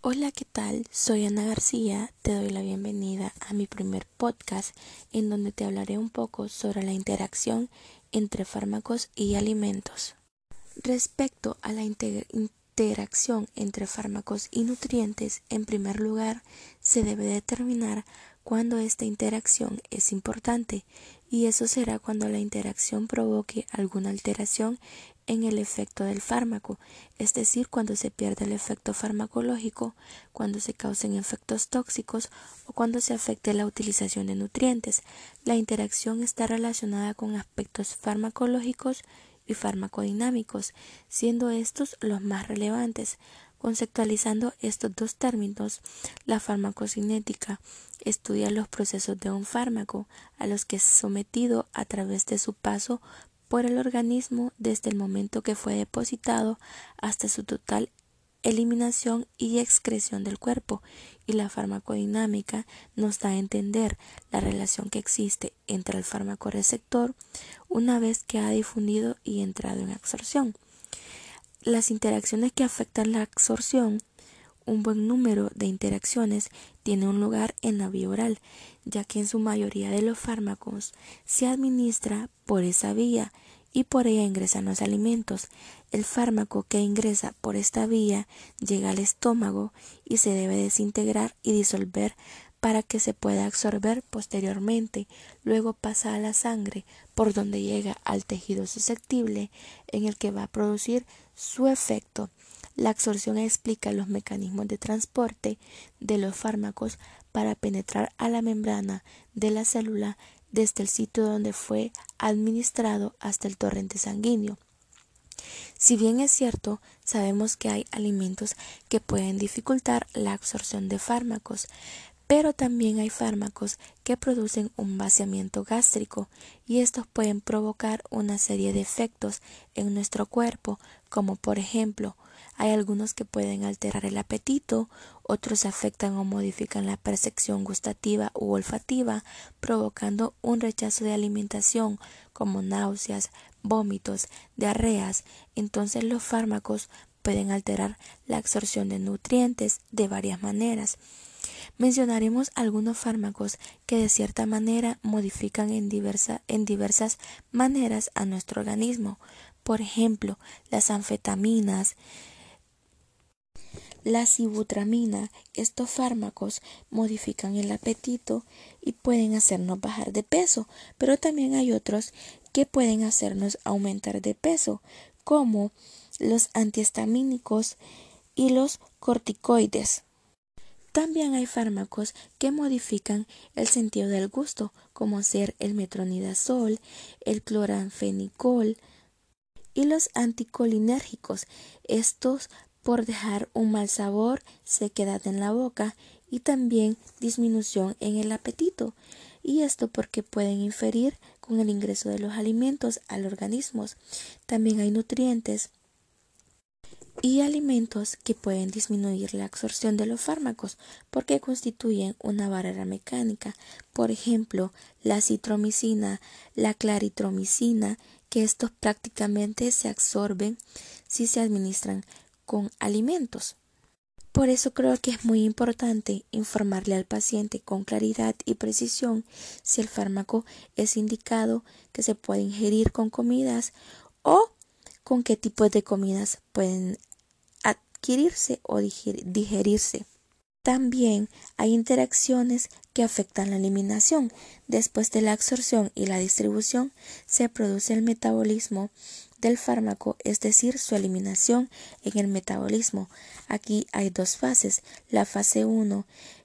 Hola, ¿qué tal? Soy Ana García, te doy la bienvenida a mi primer podcast en donde te hablaré un poco sobre la interacción entre fármacos y alimentos. Respecto a la interacción entre fármacos y nutrientes, en primer lugar, se debe determinar cuándo esta interacción es importante y eso será cuando la interacción provoque alguna alteración en el efecto del fármaco, es decir, cuando se pierde el efecto farmacológico, cuando se causen efectos tóxicos o cuando se afecte la utilización de nutrientes. La interacción está relacionada con aspectos farmacológicos y farmacodinámicos, siendo estos los más relevantes. Conceptualizando estos dos términos, la farmacocinética estudia los procesos de un fármaco a los que es sometido a través de su paso por el organismo desde el momento que fue depositado hasta su total eliminación y excreción del cuerpo y la farmacodinámica nos da a entender la relación que existe entre el fármaco receptor una vez que ha difundido y entrado en absorción. Las interacciones que afectan la absorción un buen número de interacciones tiene un lugar en la vía oral, ya que en su mayoría de los fármacos se administra por esa vía y por ella ingresan los alimentos. El fármaco que ingresa por esta vía llega al estómago y se debe desintegrar y disolver para que se pueda absorber posteriormente. Luego pasa a la sangre, por donde llega al tejido susceptible, en el que va a producir su efecto. La absorción explica los mecanismos de transporte de los fármacos para penetrar a la membrana de la célula desde el sitio donde fue administrado hasta el torrente sanguíneo. Si bien es cierto, sabemos que hay alimentos que pueden dificultar la absorción de fármacos, pero también hay fármacos que producen un vaciamiento gástrico y estos pueden provocar una serie de efectos en nuestro cuerpo, como por ejemplo, hay algunos que pueden alterar el apetito, otros afectan o modifican la percepción gustativa u olfativa, provocando un rechazo de alimentación como náuseas, vómitos, diarreas. Entonces los fármacos pueden alterar la absorción de nutrientes de varias maneras. Mencionaremos algunos fármacos que de cierta manera modifican en, diversas maneras a nuestro organismo. Por ejemplo, las anfetaminas, la sibutramina, estos fármacos modifican el apetito y pueden hacernos bajar de peso, pero también hay otros que pueden hacernos aumentar de peso, como los antihistamínicos y los corticoides. También hay fármacos que modifican el sentido del gusto, como ser el metronidazol, el cloranfenicol y los anticolinérgicos. Estos por dejar un mal sabor, sequedad en la boca y también disminución en el apetito. Y esto porque pueden inferir con el ingreso de los alimentos al organismo. También hay nutrientes y alimentos que pueden disminuir la absorción de los fármacos porque constituyen una barrera mecánica, por ejemplo, la citromicina, la claritromicina, que estos prácticamente se absorben si se administran con alimentos. Por eso creo que es muy importante informarle al paciente con claridad y precisión si el fármaco es indicado que se puede ingerir con comidas o con qué tipos de comidas pueden adquirirse o digerirse. También hay interacciones que afectan la eliminación. Después de la absorción y la distribución se produce el metabolismo del fármaco, es decir, su eliminación en el metabolismo. Aquí hay dos fases. La fase 1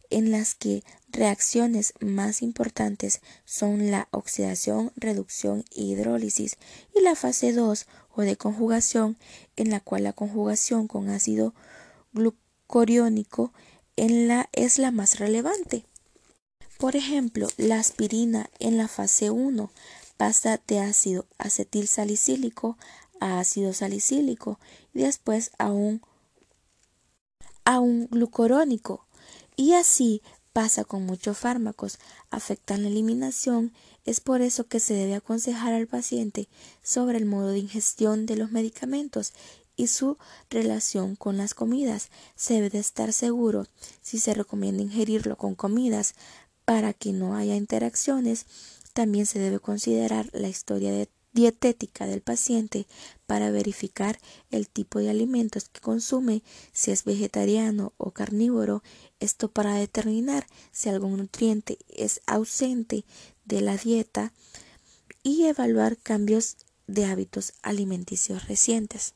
en las que reacciones más importantes son la oxidación, reducción e hidrólisis y la fase 2 o de conjugación en la cual la conjugación con ácido glucoriónico es la más relevante. Por ejemplo, la aspirina en la fase 1 pasa de ácido acetil salicílico a ácido salicílico y después a un, a un glucorónico y así pasa con muchos fármacos, afectan la eliminación, es por eso que se debe aconsejar al paciente sobre el modo de ingestión de los medicamentos y su relación con las comidas. Se debe de estar seguro si se recomienda ingerirlo con comidas para que no haya interacciones. También se debe considerar la historia dietética del paciente para verificar el tipo de alimentos que consume, si es vegetariano o carnívoro, esto para determinar si algún nutriente es ausente de la dieta y evaluar cambios de hábitos alimenticios recientes.